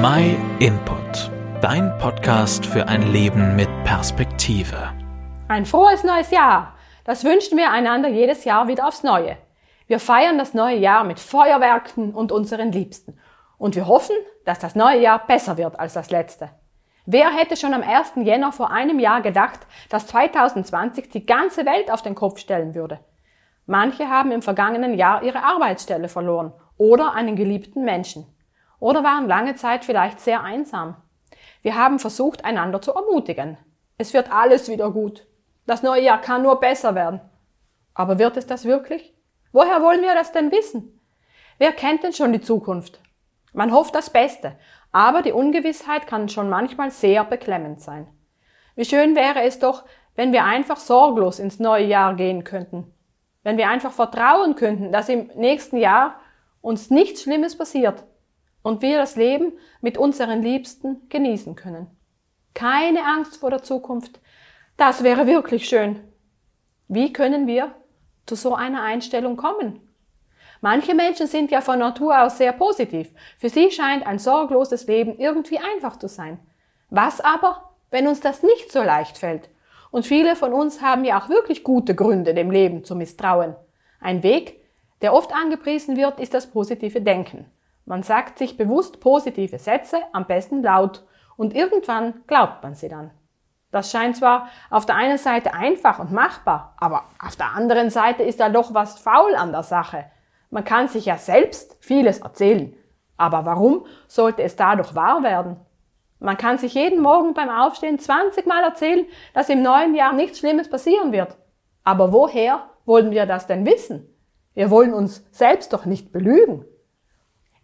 My Input, dein Podcast für ein Leben mit Perspektive. Ein frohes neues Jahr. Das wünschen wir einander jedes Jahr wieder aufs Neue. Wir feiern das neue Jahr mit Feuerwerken und unseren Liebsten. Und wir hoffen, dass das neue Jahr besser wird als das letzte. Wer hätte schon am 1. Jänner vor einem Jahr gedacht, dass 2020 die ganze Welt auf den Kopf stellen würde? Manche haben im vergangenen Jahr ihre Arbeitsstelle verloren oder einen geliebten Menschen oder waren lange Zeit vielleicht sehr einsam. Wir haben versucht, einander zu ermutigen. Es wird alles wieder gut. Das neue Jahr kann nur besser werden. Aber wird es das wirklich? Woher wollen wir das denn wissen? Wer kennt denn schon die Zukunft? Man hofft das Beste, aber die Ungewissheit kann schon manchmal sehr beklemmend sein. Wie schön wäre es doch, wenn wir einfach sorglos ins neue Jahr gehen könnten. Wenn wir einfach vertrauen könnten, dass im nächsten Jahr uns nichts Schlimmes passiert und wir das Leben mit unseren Liebsten genießen können. Keine Angst vor der Zukunft. Das wäre wirklich schön. Wie können wir zu so einer Einstellung kommen? Manche Menschen sind ja von Natur aus sehr positiv. Für sie scheint ein sorgloses Leben irgendwie einfach zu sein. Was aber, wenn uns das nicht so leicht fällt? Und viele von uns haben ja auch wirklich gute Gründe, dem Leben zu misstrauen. Ein Weg, der oft angepriesen wird, ist das positive Denken. Man sagt sich bewusst positive Sätze, am besten laut, und irgendwann glaubt man sie dann. Das scheint zwar auf der einen Seite einfach und machbar, aber auf der anderen Seite ist da doch was faul an der Sache. Man kann sich ja selbst vieles erzählen, aber warum sollte es dadurch wahr werden? Man kann sich jeden Morgen beim Aufstehen 20 Mal erzählen, dass im neuen Jahr nichts Schlimmes passieren wird. Aber woher wollen wir das denn wissen? Wir wollen uns selbst doch nicht belügen.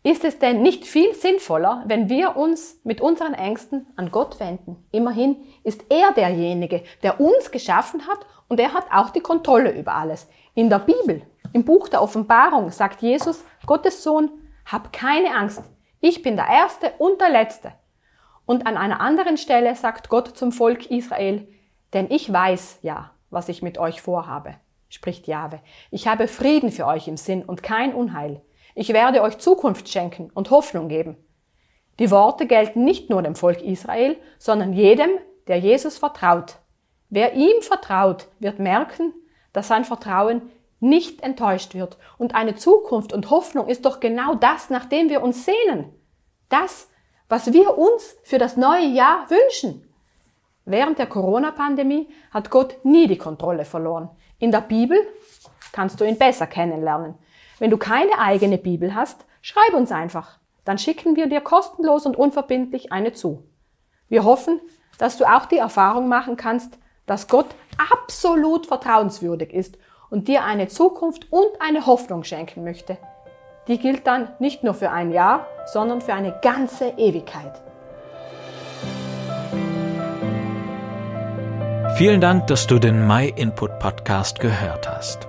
Ist es denn nicht viel sinnvoller, wenn wir uns mit unseren Ängsten an Gott wenden? Immerhin ist er derjenige, der uns geschaffen hat und er hat auch die Kontrolle über alles. In der Bibel, im Buch der Offenbarung, sagt Jesus, Gottes Sohn, hab keine Angst. Ich bin der Erste und der Letzte. Und an einer anderen Stelle sagt Gott zum Volk Israel, denn ich weiß ja, was ich mit euch vorhabe, spricht Jahwe. Ich habe Frieden für euch im Sinn und kein Unheil. Ich werde euch Zukunft schenken und Hoffnung geben. Die Worte gelten nicht nur dem Volk Israel, sondern jedem, der Jesus vertraut. Wer ihm vertraut, wird merken, dass sein Vertrauen nicht enttäuscht wird. Und eine Zukunft und Hoffnung ist doch genau das, nach dem wir uns sehnen. Das, was wir uns für das neue Jahr wünschen. Während der Corona-Pandemie hat Gott nie die Kontrolle verloren. In der Bibel kannst du ihn besser kennenlernen. Wenn du keine eigene Bibel hast, schreib uns einfach. Dann schicken wir dir kostenlos und unverbindlich eine zu. Wir hoffen, dass du auch die Erfahrung machen kannst, dass Gott absolut vertrauenswürdig ist und dir eine Zukunft und eine Hoffnung schenken möchte. Die gilt dann nicht nur für ein Jahr, sondern für eine ganze Ewigkeit. Vielen Dank, dass du den My Input Podcast gehört hast.